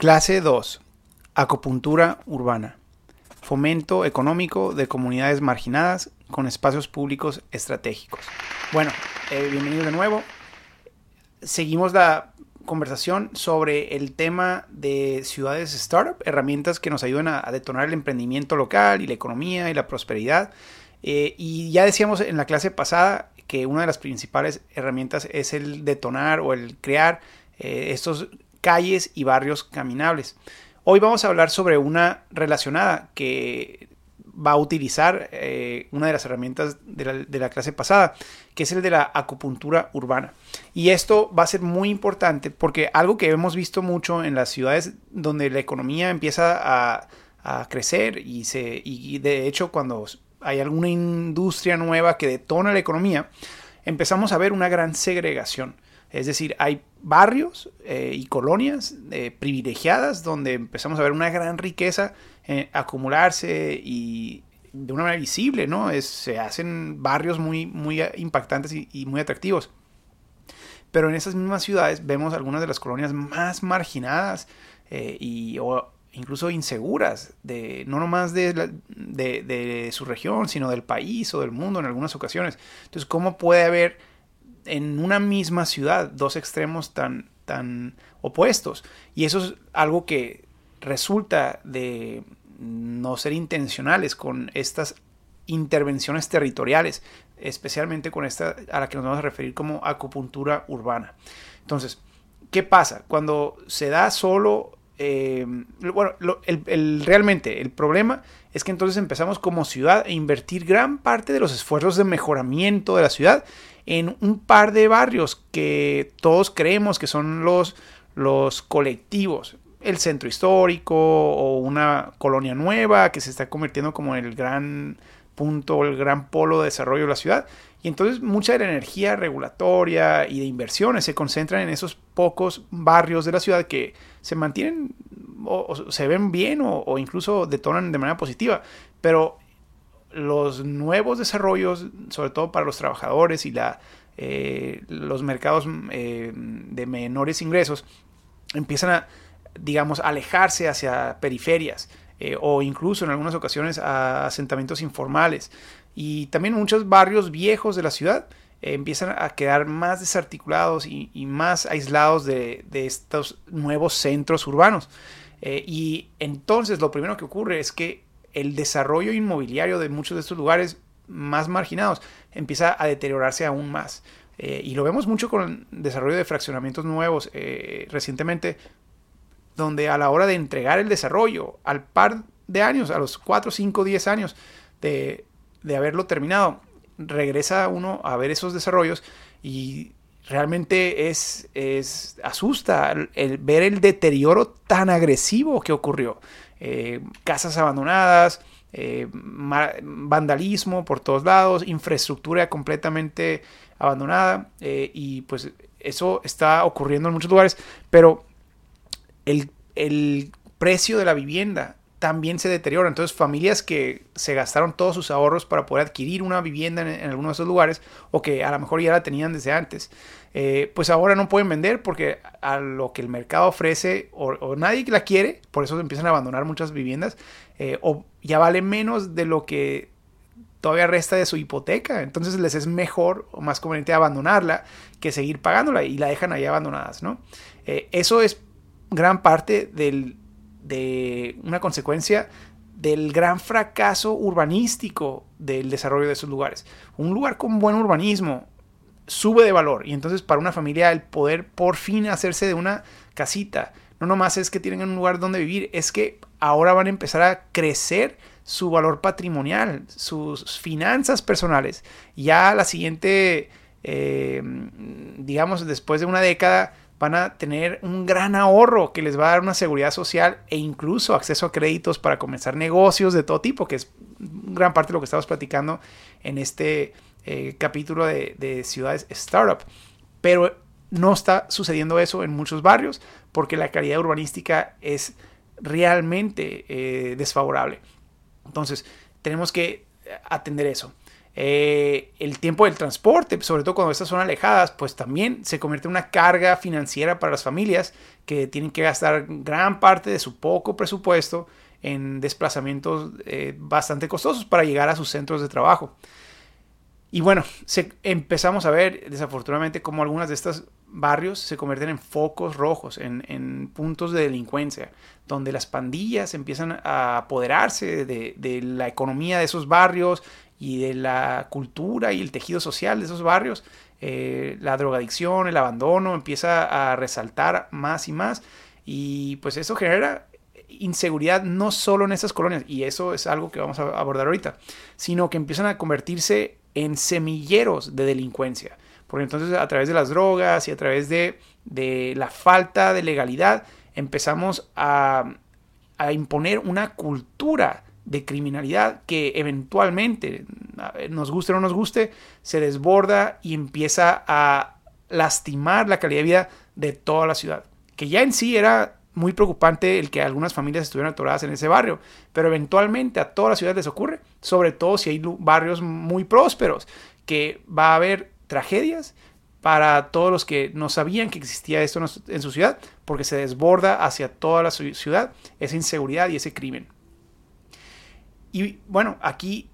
Clase 2. Acupuntura urbana. Fomento económico de comunidades marginadas con espacios públicos estratégicos. Bueno, eh, bienvenidos de nuevo. Seguimos la conversación sobre el tema de ciudades startup, herramientas que nos ayudan a, detonar el emprendimiento local y la economía y la prosperidad. Eh, y ya decíamos en la clase pasada que una de las principales herramientas es el detonar o el crear eh, estos calles y barrios caminables. Hoy vamos a hablar sobre una relacionada que va a utilizar eh, una de las herramientas de la, clase pasada, que es el de la acupuntura urbana. Y esto va a ser muy importante porque algo que hemos visto mucho en las ciudades donde la economía empieza a, crecer y, se, y de hecho cuando hay alguna industria nueva que detona la economía, empezamos a ver una gran segregación. Es decir, hay barrios eh, y colonias eh, privilegiadas donde empezamos a ver una gran riqueza eh, acumularse y de una manera visible, ¿no? Es, se hacen barrios muy, muy impactantes y, muy atractivos. Pero en esas mismas ciudades vemos algunas de las colonias más marginadas y o incluso inseguras, de, no nomás de, de, de su región, sino del país o del mundo en algunas ocasiones. Entonces, ¿cómo puede haber en una misma ciudad dos extremos tan, tan opuestos. Y eso es algo que resulta de no ser intencionales con estas intervenciones territoriales, especialmente con esta a la que nos vamos a referir como acupuntura urbana. Entonces, ¿qué pasa? Cuando se da solo, eh, bueno, realmente el problema es que entonces empezamos como ciudad a invertir gran parte de los esfuerzos de mejoramiento de la ciudad en un par de barrios que todos creemos que son los, los colectivos. El centro histórico o una colonia nueva que se está convirtiendo como el gran punto, el gran polo de desarrollo de la ciudad. Y entonces mucha de la energía regulatoria y de inversiones se concentran en esos pocos barrios de la ciudad que se mantienen o, se ven bien o, incluso detonan de manera positiva. Pero los nuevos desarrollos, sobre todo para los trabajadores y la, eh, los mercados eh, de menores ingresos, empiezan a, digamos, alejarse hacia periferias eh, o incluso en algunas ocasiones a asentamientos informales. Y también muchos barrios viejos de la ciudad empiezan a quedar más desarticulados y, más aislados de, de, estos nuevos centros urbanos. y entonces lo primero que ocurre es que el desarrollo inmobiliario de muchos de estos lugares más marginados empieza a deteriorarse aún más. Eh, y lo vemos mucho con el desarrollo de fraccionamientos nuevos eh, recientemente, donde a la hora de entregar el desarrollo, al par de años, a los 4, 5, 10 años de, de haberlo terminado, regresa uno a ver esos desarrollos y realmente es, es asusta el ver el deterioro tan agresivo que ocurrió. Eh, casas abandonadas, eh, vandalismo por todos lados, infraestructura completamente abandonada eh, y pues eso está ocurriendo en muchos lugares, pero el, precio de la vivienda también se deteriora. Entonces, familias que se gastaron todos sus ahorros para poder adquirir una vivienda en, en algunos de esos lugares, o que a lo mejor ya la tenían desde antes, eh, pues ahora no pueden vender porque a lo que el mercado ofrece o, nadie la quiere, por eso empiezan a abandonar muchas viviendas, eh, o ya vale menos de lo que todavía resta de su hipoteca, entonces les es mejor o más conveniente abandonarla que seguir pagándola y la dejan ahí abandonadas, ¿no? Eh, eso es gran parte del, de una consecuencia del gran fracaso urbanístico del desarrollo de esos lugares. Un lugar con buen urbanismo, sube de valor. Y entonces para una familia el poder por fin hacerse de una casita, no nomás es que tienen un lugar donde vivir, es que ahora van a empezar a crecer su valor patrimonial, sus finanzas personales. Ya la siguiente, eh, digamos, después de una década, van a tener un gran ahorro que les va a dar una seguridad social e incluso acceso a créditos para comenzar negocios de todo tipo, que es gran parte de lo que estamos platicando en este eh, capítulo de, ciudades startup. Pero no está sucediendo eso en muchos barrios porque la calidad urbanística es realmente eh, desfavorable. Entonces, tenemos que atender eso. Eh, el tiempo del transporte, sobre todo cuando estas son alejadas, pues también se convierte en una carga financiera para las familias que tienen que gastar gran parte de su poco presupuesto en desplazamientos eh, bastante costosos para llegar a sus centros de trabajo. Y bueno, empezamos a ver desafortunadamente cómo algunas de estos barrios se convierten en focos rojos, en, puntos de delincuencia, donde las pandillas empiezan a apoderarse de, de, la economía de esos barrios y de la cultura y el tejido social de esos barrios. Eh, la drogadicción, el abandono empieza a resaltar más y más y pues eso genera inseguridad no solo en estas colonias, y eso es algo que vamos a abordar ahorita, sino que empiezan a convertirse en semilleros de delincuencia. Porque entonces a través de las drogas y a través de, de la falta de legalidad empezamos a, a, imponer una cultura de criminalidad que eventualmente, nos guste o no nos guste, se desborda y empieza a lastimar la calidad de vida de toda la ciudad. Que ya en sí era muy preocupante el que algunas familias estuvieran atoradas en ese barrio, pero eventualmente a todas las ciudades les ocurre, sobre todo si hay barrios muy prósperos, que va a haber tragedias para todos los que no sabían que existía esto en su ciudad, porque se desborda hacia toda la ciudad esa inseguridad y ese crimen. Y bueno, aquí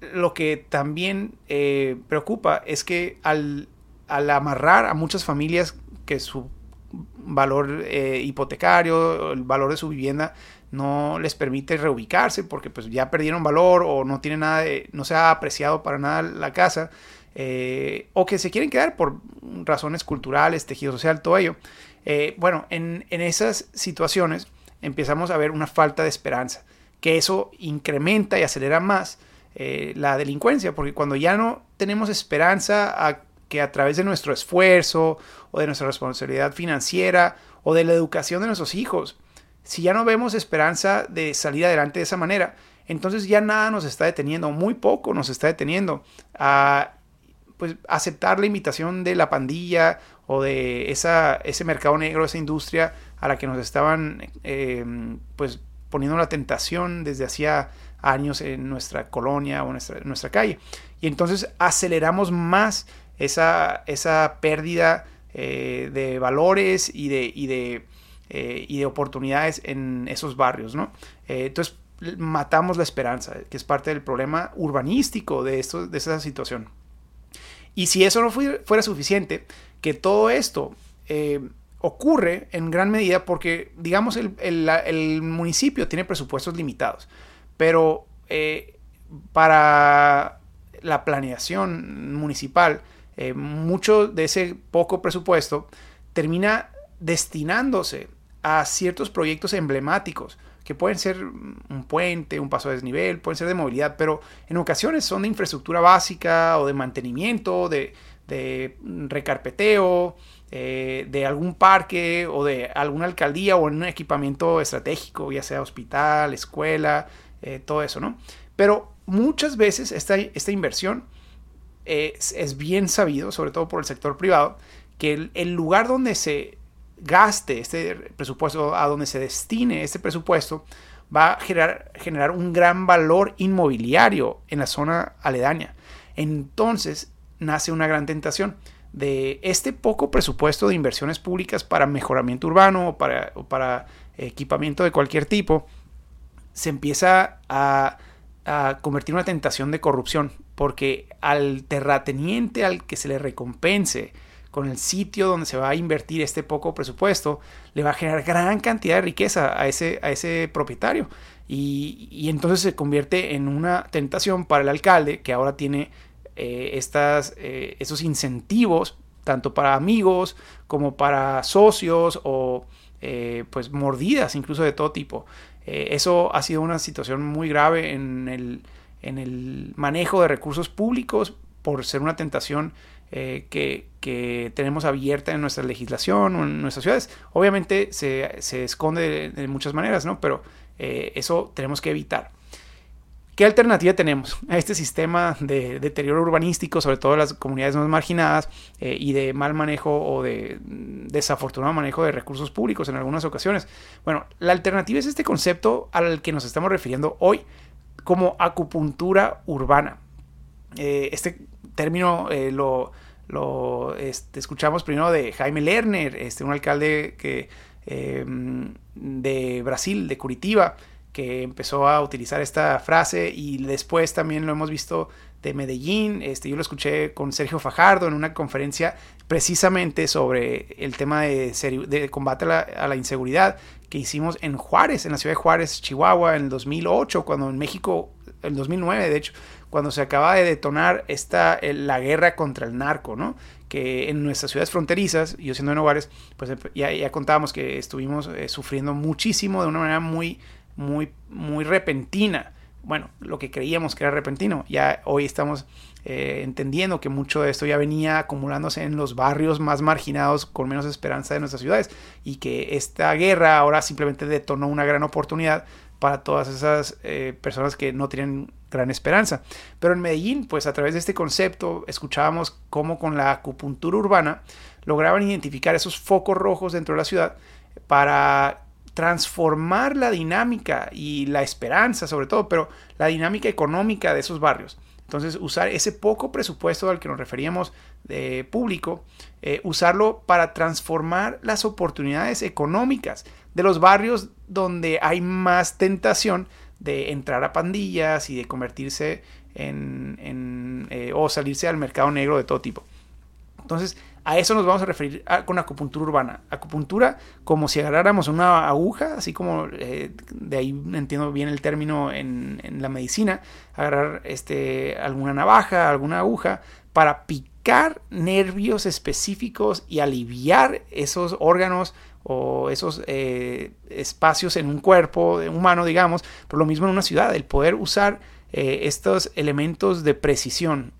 lo que también eh, preocupa es que al, al amarrar a muchas familias que su valor eh, hipotecario, el valor de su vivienda no les permite reubicarse porque pues ya perdieron valor o no tiene nada no se ha apreciado para nada la casa eh, o que se quieren quedar por razones culturales, tejido social, todo ello. Eh, bueno, en, en, esas situaciones empezamos a ver una falta de esperanza, que eso incrementa y acelera más la delincuencia, porque cuando ya no tenemos esperanza a que a través de nuestro esfuerzo o de nuestra responsabilidad financiera o de la educación de nuestros hijos, si ya no vemos esperanza de salir adelante de esa manera, entonces ya nada nos está deteniendo, muy poco nos está deteniendo a pues, aceptar la invitación de la pandilla o de esa, ese mercado negro, esa industria a la que nos estaban eh, pues, poniendo la tentación desde hacía años en nuestra colonia o nuestra, nuestra calle. Y entonces aceleramos más esa, esa pérdida eh, de valores y de, y, de, eh, y de, oportunidades en esos barrios, ¿no? Eh, entonces matamos la esperanza, que es parte del problema urbanístico de, esto, de esa situación. Y si eso no fuera suficiente, que todo esto ocurre en gran medida porque, digamos, el, el, el municipio tiene presupuestos limitados, pero para la planeación municipal eh, mucho de ese poco presupuesto termina destinándose a ciertos proyectos emblemáticos que pueden ser un puente, un paso de desnivel, pueden ser de movilidad, pero en ocasiones son de infraestructura básica o de mantenimiento, de, recarpeteo, eh, de algún parque o de alguna alcaldía o en un equipamiento estratégico, ya sea hospital, escuela, eh, todo eso, ¿no? Pero muchas veces esta inversión es, bien sabido, sobre todo por el sector privado, que el, lugar donde se gaste este presupuesto, a donde se destine este presupuesto, va a generar, un gran valor inmobiliario en la zona aledaña. Entonces nace una gran tentación de este poco presupuesto de inversiones públicas para mejoramiento urbano o para, o para equipamiento de cualquier tipo, se empieza a a convertir una tentación de corrupción, porque al terrateniente al que se le recompense con el sitio donde se va a invertir este poco presupuesto, le va a generar gran cantidad de riqueza a ese, a ese propietario. Y, entonces se convierte en una tentación para el alcalde que ahora tiene eh, estas, eh, esos incentivos, tanto para amigos como para socios o eh, pues mordidas incluso de todo tipo. Eh, eso ha sido una situación muy grave en el, en el, manejo de recursos públicos por ser una tentación eh, que, que, tenemos abierta en nuestra legislación o en nuestras ciudades. Obviamente se, se esconde de, muchas maneras, ¿no? Pero eh, eso tenemos que evitar. ¿Qué alternativa tenemos a este sistema de deterioro urbanístico, sobre todo en las comunidades más marginadas, eh, y de mal manejo o de desafortunado manejo de recursos públicos en algunas ocasiones? Bueno, la alternativa es este concepto al que nos estamos refiriendo hoy como acupuntura urbana. este término lo, lo este, escuchamos primero de Jaime Lerner, este, un alcalde que, de Brasil, de Curitiba, que empezó a utilizar esta frase y después también lo hemos visto de Medellín. Este, yo lo escuché con Sergio Fajardo en una conferencia precisamente sobre el tema de combate a la, inseguridad que hicimos en Juárez, en la ciudad de Juárez, Chihuahua, en el 2008, cuando en México, el 2009 de hecho, cuando se acaba de detonar esta, la guerra contra el narco, ¿no? Que en nuestras ciudades fronterizas, yo siendo en Juárez, pues ya, ya contábamos que estuvimos eh, sufriendo muchísimo de una manera muy muy, muy repentina. Bueno, lo que creíamos que era repentino. Ya hoy estamos eh, entendiendo que mucho de esto ya venía acumulándose en los barrios más marginados con menos esperanza de nuestras ciudades y que esta guerra ahora simplemente detonó una gran oportunidad para todas esas eh, personas que no tienen gran esperanza. Pero en Medellín, pues a través de este concepto, escuchábamos cómo con la acupuntura urbana lograban identificar esos focos rojos dentro de la ciudad para transformar la dinámica y la esperanza sobre todo, pero la dinámica económica de esos barrios. Entonces, usar ese poco presupuesto al que nos referíamos de público, eh, usarlo para transformar las oportunidades económicas de los barrios donde hay más tentación de entrar a pandillas y de convertirse en, eh, o salirse al mercado negro de todo tipo. Entonces, a eso nos vamos a referir con acupuntura urbana. Acupuntura como si agarráramos una aguja, así como eh, de ahí entiendo bien el término en, la medicina, agarrar este, alguna navaja, alguna aguja, para picar nervios específicos y aliviar esos órganos o esos eh, espacios en un cuerpo humano, digamos, por lo mismo en una ciudad, el poder usar eh, estos elementos de precisión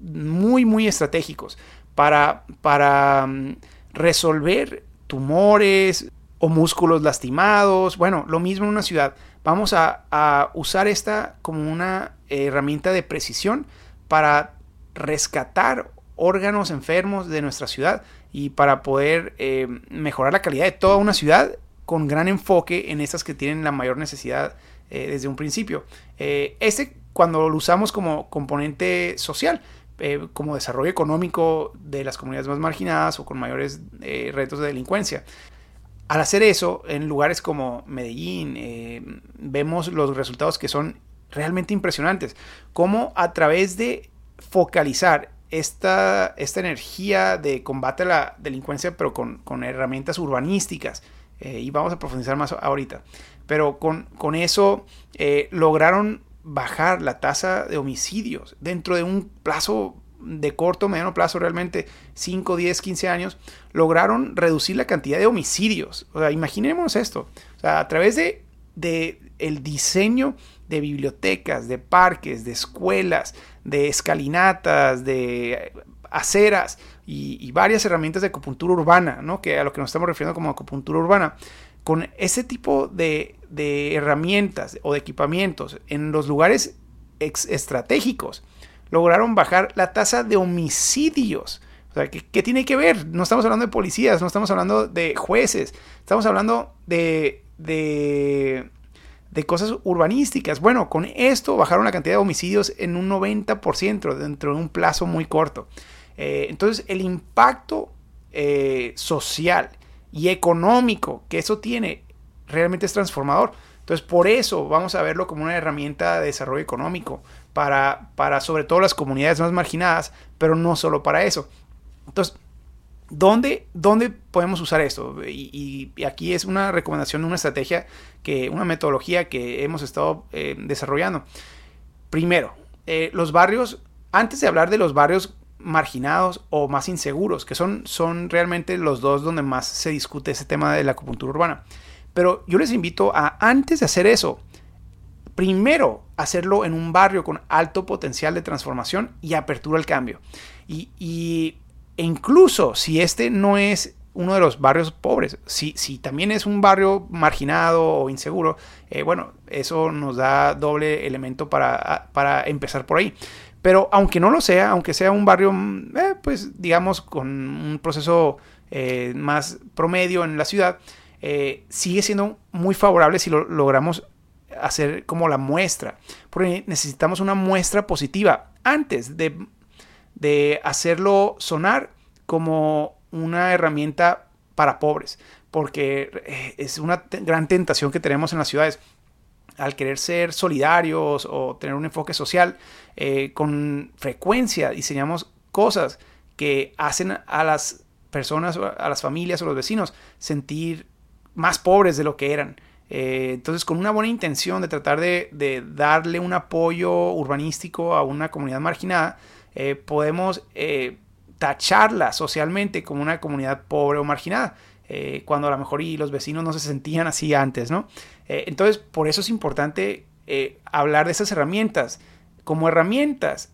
muy, muy estratégicos para, mm, resolver tumores o músculos lastimados. Bueno, lo mismo en una ciudad. Vamos a, usar esta como una herramienta de precisión para rescatar órganos enfermos de nuestra ciudad y para poder eh, mejorar la calidad de toda una ciudad con gran enfoque en estas que tienen la mayor necesidad eh, desde un principio. Eh, este cuando lo usamos como componente social, eh, como desarrollo económico de las comunidades más marginadas o con mayores eh, retos de delincuencia. Al hacer eso, en lugares como Medellín, eh, vemos los resultados que son realmente impresionantes. Cómo a través de focalizar esta, esta energía de combate a la delincuencia, pero con, con herramientas urbanísticas, y vamos a profundizar más ahorita, pero con, con eso lograron bajar la tasa de homicidios dentro de un plazo de corto, mediano plazo, realmente 5, 10, 15 años, lograron reducir la cantidad de homicidios. O sea, imaginemos esto. O sea, a través de, de el diseño de bibliotecas, de parques, de escuelas, de escalinatas, de aceras y, y, varias herramientas de acupuntura urbana, ¿no? que a lo que nos estamos refiriendo como acupuntura urbana, con ese tipo de, herramientas o de equipamientos en los lugares estratégicos, lograron bajar la tasa de homicidios. O sea, ¿qué, tiene que ver? No estamos hablando de policías, no estamos hablando de jueces, estamos hablando de, de, cosas urbanísticas. Bueno, con esto bajaron la cantidad de homicidios en un 90% dentro de un plazo muy corto. Eh, entonces, el impacto eh, social y económico que eso tiene realmente es transformador. Entonces, por eso vamos a verlo como una herramienta de desarrollo económico para, para sobre todo las comunidades más marginadas, pero no solo para eso. Entonces, ¿dónde, dónde podemos usar esto? Y, aquí es una recomendación, una estrategia, que, una metodología que hemos estado eh, desarrollando. Primero, eh, los barrios, antes de hablar de los barrios marginados o más inseguros, que son, son realmente los dos donde más se discute ese tema de la acupuntura urbana. Pero yo les invito a, antes de hacer eso, primero hacerlo en un barrio con alto potencial de transformación y apertura al cambio. Y, e incluso si este no es uno de los barrios pobres, si, si también es un barrio marginado o inseguro, eh, bueno, eso nos da doble elemento para, para empezar por ahí. Pero aunque no lo sea, aunque sea un barrio, mm, eh, pues digamos, con un proceso eh, más promedio en la ciudad, eh, sigue siendo muy favorable si lo logramos hacer como la muestra. Porque necesitamos una muestra positiva antes de, de hacerlo sonar como una herramienta para pobres, porque eh, es una gran tentación que tenemos en las ciudades al querer ser solidarios o tener un enfoque social, eh, con frecuencia diseñamos cosas que hacen a las personas, a las familias o los vecinos sentir más pobres de lo que eran. Eh, entonces, con una buena intención de tratar de, darle un apoyo urbanístico a una comunidad marginada, eh, podemos tacharla socialmente como una comunidad pobre o marginada. cuando a lo mejor y los vecinos no se sentían así antes, ¿no? Eh, entonces, por eso es importante eh, hablar de esas herramientas como herramientas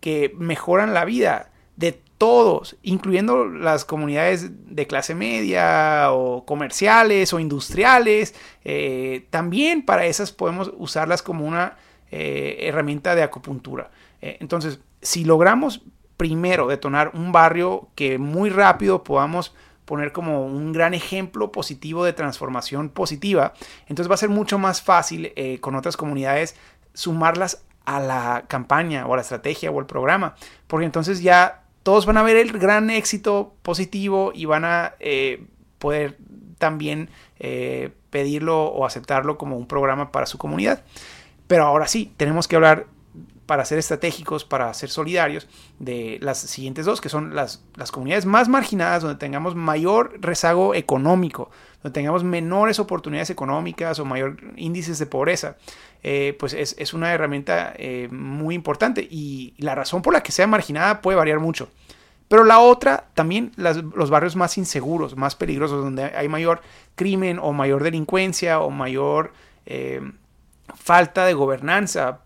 que mejoran la vida de todos, incluyendo las comunidades de clase media o comerciales o industriales. Eh, también para esas podemos usarlas como una herramienta de acupuntura. entonces, si logramos primero detonar un barrio que muy rápido podamos poner como un gran ejemplo positivo de transformación positiva, entonces va a ser mucho más fácil eh, con otras comunidades sumarlas a la campaña o a la estrategia o al programa, porque entonces ya todos van a ver el gran éxito positivo y van a eh, poder también eh, pedirlo o aceptarlo como un programa para su comunidad. Pero ahora sí, tenemos que hablar para ser estratégicos, para ser solidarios, de las siguientes dos, que son las, las comunidades más marginadas, donde tengamos mayor rezago económico, donde tengamos menores oportunidades económicas o mayor índices de pobreza, eh, pues es, es, una herramienta eh, muy importante y la razón por la que sea marginada puede variar mucho. Pero la otra, también los barrios más inseguros, más peligrosos, donde hay mayor crimen o mayor delincuencia o mayor eh, falta de gobernanza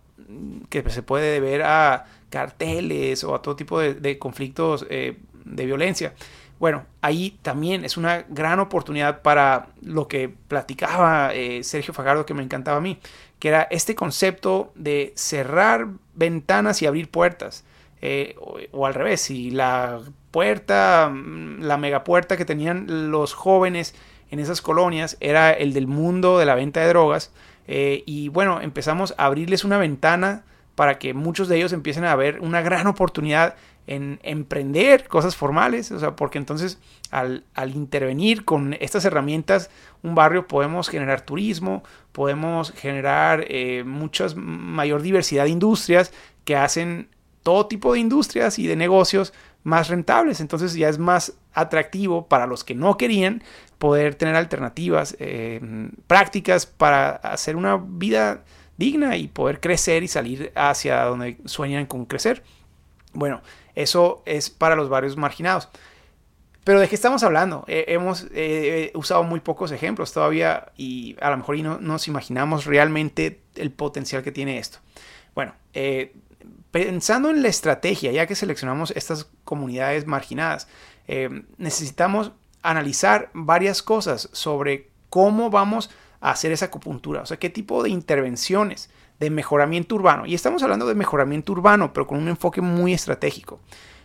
que se puede deber a carteles o a todo tipo de, conflictos de violencia. Bueno, ahí también es una gran oportunidad para lo que platicaba Sergio Fagardo, que me encantaba a mí, que era este concepto de cerrar ventanas y abrir puertas. Eh, o, al revés, si la puerta, mm, la megapuerta que tenían los jóvenes en esas colonias era el del mundo de la venta de drogas, eh, y bueno, empezamos a abrirles una ventana para que muchos de ellos empiecen a ver una gran oportunidad en emprender cosas formales, o sea, porque entonces al, intervenir con estas herramientas, un barrio podemos generar turismo, podemos generar eh, mucha mayor diversidad de industrias que hacen todo tipo de industrias y de negocios más rentables. Entonces ya es más atractivo para los que no querían poder tener alternativas eh, prácticas para hacer una vida digna y poder crecer y salir hacia donde sueñan con crecer. Bueno, eso es para los barrios marginados. Pero ¿de qué estamos hablando? Eh, hemos eh, usado muy pocos ejemplos todavía y a lo mejor no nos imaginamos realmente el potencial que tiene esto. Bueno, pensando en la estrategia, ya que seleccionamos estas comunidades marginadas, eh, necesitamos analizar varias cosas sobre cómo vamos a hacer esa acupuntura, o sea, qué tipo de intervenciones de mejoramiento urbano. Y estamos hablando de mejoramiento urbano, pero con un enfoque muy estratégico.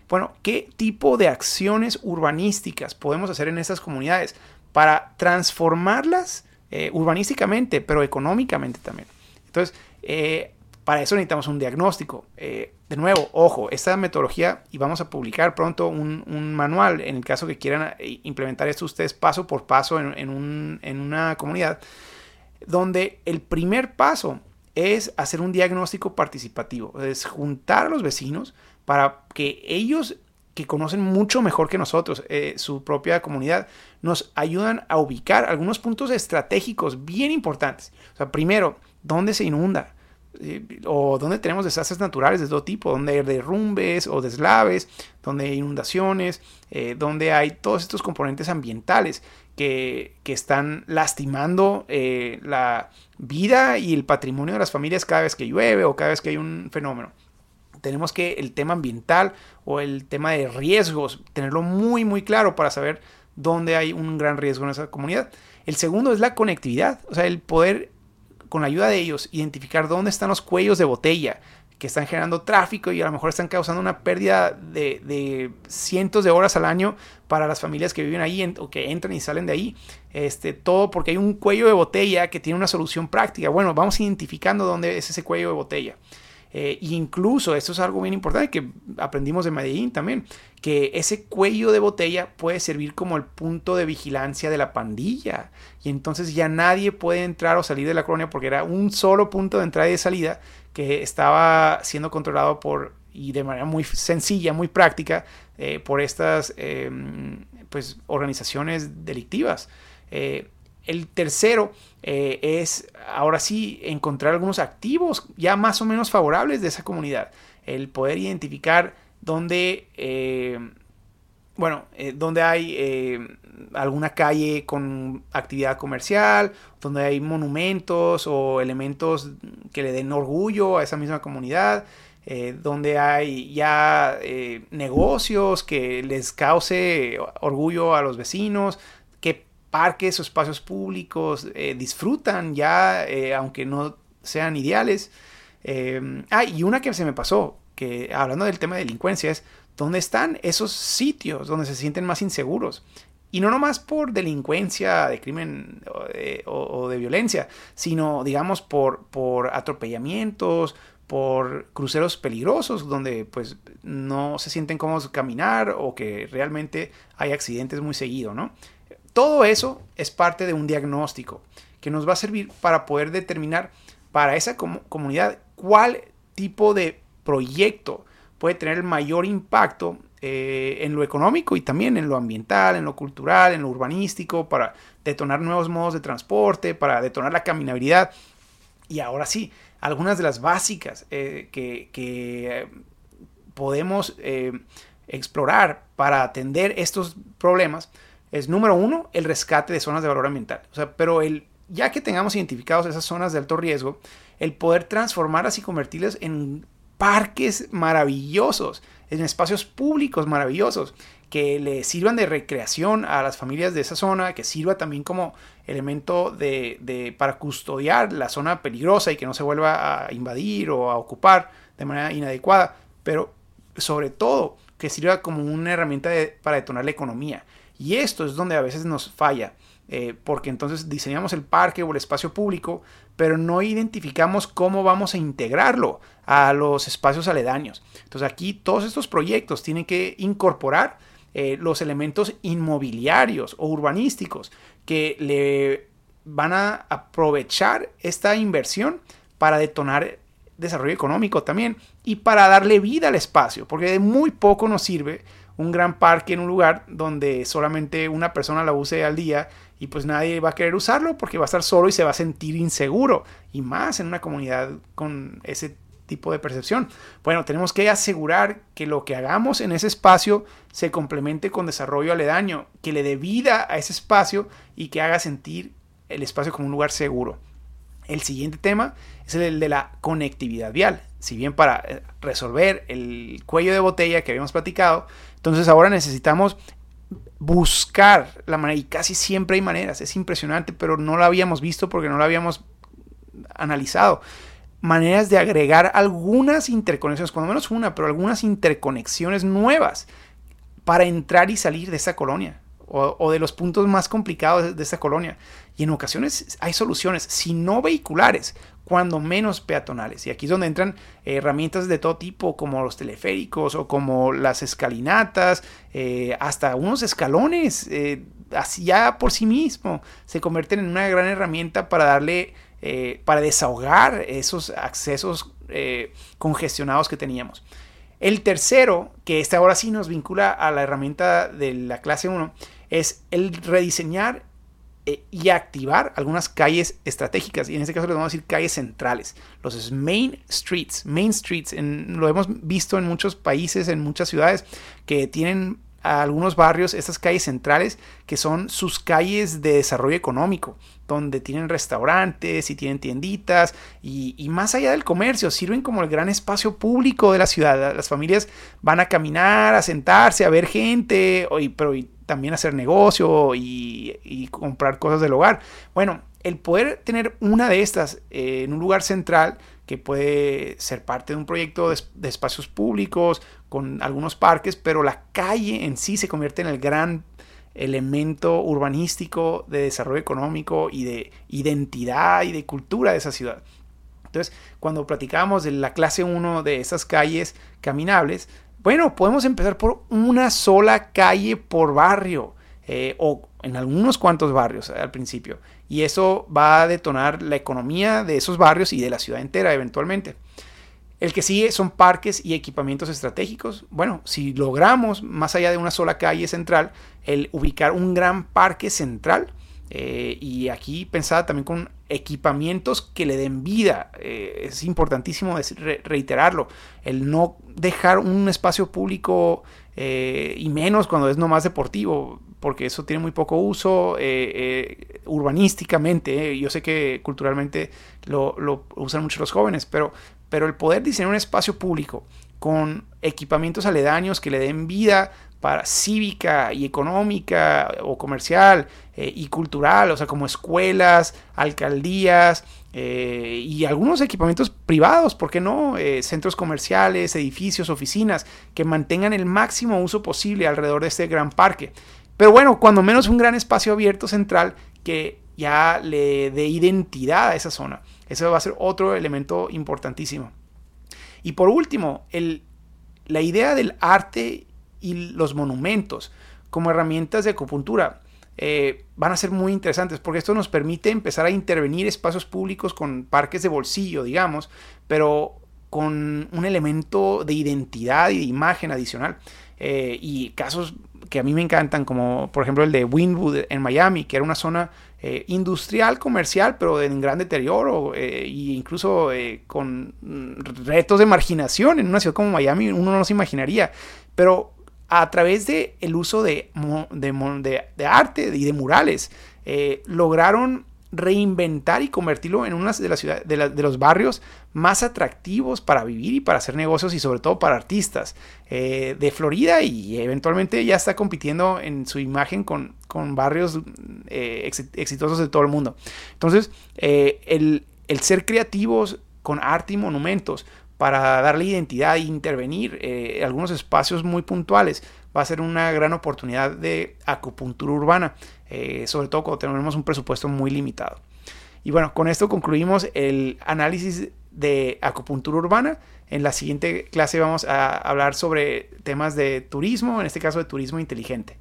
Bueno, ¿qué tipo de acciones urbanísticas podemos hacer en esas comunidades para transformarlas eh, urbanísticamente, pero económicamente también? Entonces, eh, para eso necesitamos un diagnóstico. Eh, de nuevo, ojo, esta metodología, y vamos a publicar pronto un, manual en el caso que quieran implementar esto ustedes paso por paso en, una comunidad, donde el primer paso es hacer un diagnóstico participativo, es juntar a los vecinos para que ellos que conocen mucho mejor que nosotros eh, su propia comunidad, nos ayudan a ubicar algunos puntos estratégicos bien importantes. O sea, primero, ¿dónde se inunda? O donde tenemos desastres naturales de todo tipo, donde hay derrumbes o deslaves, donde hay inundaciones, eh, donde hay todos estos componentes ambientales que, están lastimando eh, la vida y el patrimonio de las familias cada vez que llueve o cada vez que hay un fenómeno. Tenemos que el tema ambiental o el tema de riesgos, tenerlo muy muy claro para saber dónde hay un gran riesgo en esa comunidad. El segundo es la conectividad, o sea, el poder con la ayuda de ellos, identificar dónde están los cuellos de botella que están generando tráfico y a lo mejor están causando una pérdida de, cientos de horas al año para las familias que viven ahí o que entran y salen de ahí. Este, todo porque hay un cuello de botella que tiene una solución práctica. Bueno, vamos identificando dónde es ese cuello de botella. Eh, incluso, esto es algo bien importante que aprendimos de Medellín también, que ese cuello de botella puede servir como el punto de vigilancia de la pandilla. Y entonces ya nadie puede entrar o salir de la colonia porque era un solo punto de entrada y de salida que estaba siendo controlado por, y de manera muy sencilla, muy práctica, eh, por estas em, pues, organizaciones delictivas. Eh, el tercero eh, es ahora sí encontrar algunos activos ya más o menos favorables de esa comunidad. El poder identificar dónde, eh, bueno, eh, donde hay alguna calle con actividad comercial, donde hay monumentos o elementos que le den orgullo a esa misma comunidad. donde hay ya negocios que les cause orgullo a los vecinos, parques o espacios públicos eh, disfrutan ya, eh, aunque no sean ideales. Em, ah, y una que se me pasó, que hablando del tema de delincuencia, es dónde están esos sitios donde se sienten más inseguros. Y no nomás por delincuencia de crimen o de, violencia, sino, digamos, por, por atropellamientos, por cruceros peligrosos donde pues no se sienten cómodos caminar o que realmente hay accidentes muy seguido, ¿no? Todo eso es parte de un diagnóstico que nos va a servir para poder determinar para esa comunidad cuál tipo de proyecto puede tener el mayor impacto eh, en lo económico y también en lo ambiental, en lo cultural, en lo urbanístico, para detonar nuevos modos de transporte, para detonar la caminabilidad. Y ahora sí, algunas de las básicas eh, que, eh, podemos explorar para atender estos problemas es número uno, el rescate de zonas de valor ambiental. O sea, pero el, ya que tengamos identificados esas zonas de alto riesgo, el poder transformarlas y convertirlas en parques maravillosos, en espacios públicos maravillosos, que le sirvan de recreación a las familias de esa zona, que sirva también como elemento de, de, para custodiar la zona peligrosa y que no se vuelva a invadir o a ocupar de manera inadecuada, pero sobre todo que sirva como una herramienta para detonar la economía. Y esto es donde a veces nos falla, eh, porque entonces diseñamos el parque o el espacio público, pero no identificamos cómo vamos a integrarlo a los espacios aledaños. Entonces aquí todos estos proyectos tienen que incorporar eh, los elementos inmobiliarios o urbanísticos que le van a aprovechar esta inversión para detonar desarrollo económico también y para darle vida al espacio, porque de muy poco nos sirve un gran parque en un lugar donde solamente una persona la use al día y pues nadie va a querer usarlo porque va a estar solo y se va a sentir inseguro y más en una comunidad con ese tipo de percepción. Bueno, tenemos que asegurar que lo que hagamos en ese espacio se complemente con desarrollo aledaño, que le dé vida a ese espacio y que haga sentir el espacio como un lugar seguro. El siguiente tema es el de la conectividad vial. Si bien para eh, resolver el cuello de botella que habíamos platicado, entonces ahora necesitamos buscar la manera, y casi siempre hay maneras, es impresionante, pero no lo habíamos visto porque no lo habíamos analizado. Maneras de agregar algunas interconexiones, cuando menos una, pero algunas interconexiones nuevas para entrar y salir de esa colonia o, de los puntos más complicados de, esta colonia. Y en ocasiones hay soluciones, si no vehiculares, cuando menos peatonales. Y aquí es donde entran herramientas de todo tipo, como los teleféricos o como las escalinatas, eh, hasta unos escalones, eh, así ya por sí mismo, se convierten en una gran herramienta para darle, eh, para desahogar esos accesos congestionados que teníamos. El tercero, que este ahora sí nos vincula a la herramienta de la clase 1, es el rediseñar eh, y activar algunas calles estratégicas. Y en este caso les vamos a decir calles centrales. Los main streets. Main streets. lo hemos visto en muchos países, en muchas ciudades, que tienen algunos barrios, estas calles centrales, que son sus calles de desarrollo económico, donde tienen restaurantes y tienen tienditas, y, más allá del comercio, sirven como el gran espacio público de la ciudad. Las familias van a caminar, a sentarse, a ver gente, pero también hacer negocio y, comprar cosas del hogar. Bueno, el poder tener una de estas eh, en un lugar central que puede ser parte de un proyecto de, espacios públicos con algunos parques, pero la calle en sí se convierte en el gran elemento urbanístico de desarrollo económico y de identidad y de cultura de esa ciudad. Entonces, cuando platicábamos de la clase 1 de esas calles caminables, bueno, podemos empezar por una sola calle por barrio eh, o en algunos cuantos barrios al principio. Y eso va a detonar la economía de esos barrios y de la ciudad entera eventualmente. El que sigue son parques y equipamientos estratégicos. Bueno, si logramos, más allá de una sola calle central, el ubicar un gran parque central, eh, y aquí pensada también con equipamientos que le den vida. Eh, es importantísimo reiterarlo. El no dejar un espacio público eh, y menos cuando es nomás deportivo, porque eso tiene muy poco uso urbanísticamente. Yo sé que culturalmente lo, lo, usan mucho los jóvenes, pero, pero el poder diseñar un espacio público con equipamientos aledaños que le den vida para cívica y económica o comercial eh, y cultural, o sea, como escuelas, alcaldías eh, y algunos equipamientos privados, ¿por qué no? Eh, centros comerciales, edificios, oficinas, que mantengan el máximo uso posible alrededor de este gran parque. Pero bueno, cuando menos un gran espacio abierto central que ya le dé identidad a esa zona. Eso va a ser otro elemento importantísimo. Y por último, el, la idea del arte y los monumentos como herramientas de acupuntura eh, van a ser muy interesantes porque esto nos permite empezar a intervenir espacios públicos con parques de bolsillo, digamos, pero con un elemento de identidad y de imagen adicional. Eh, y casos que a mí me encantan, como por ejemplo el de Wynwood en Miami, que era una zona eh, industrial, comercial, pero en gran deterioro e incluso con retos de marginación en una ciudad como Miami, uno no se imaginaría. Pero a través del el uso de, de, arte y de murales, eh, lograron reinventar y convertirlo en una de, las ciudades, de, los barrios más atractivos para vivir y para hacer negocios y sobre todo para artistas eh, de Florida y eventualmente ya está compitiendo en su imagen con, con barrios eh, exitosos de todo el mundo. Entonces, el, el ser creativos con arte y monumentos para darle identidad e intervenir eh, algunos espacios muy puntuales va a ser una gran oportunidad de acupuntura urbana, eh, sobre todo cuando tenemos un presupuesto muy limitado. Y bueno, con esto concluimos el análisis de acupuntura urbana. En la siguiente clase vamos a hablar sobre temas de turismo, en este caso de turismo inteligente.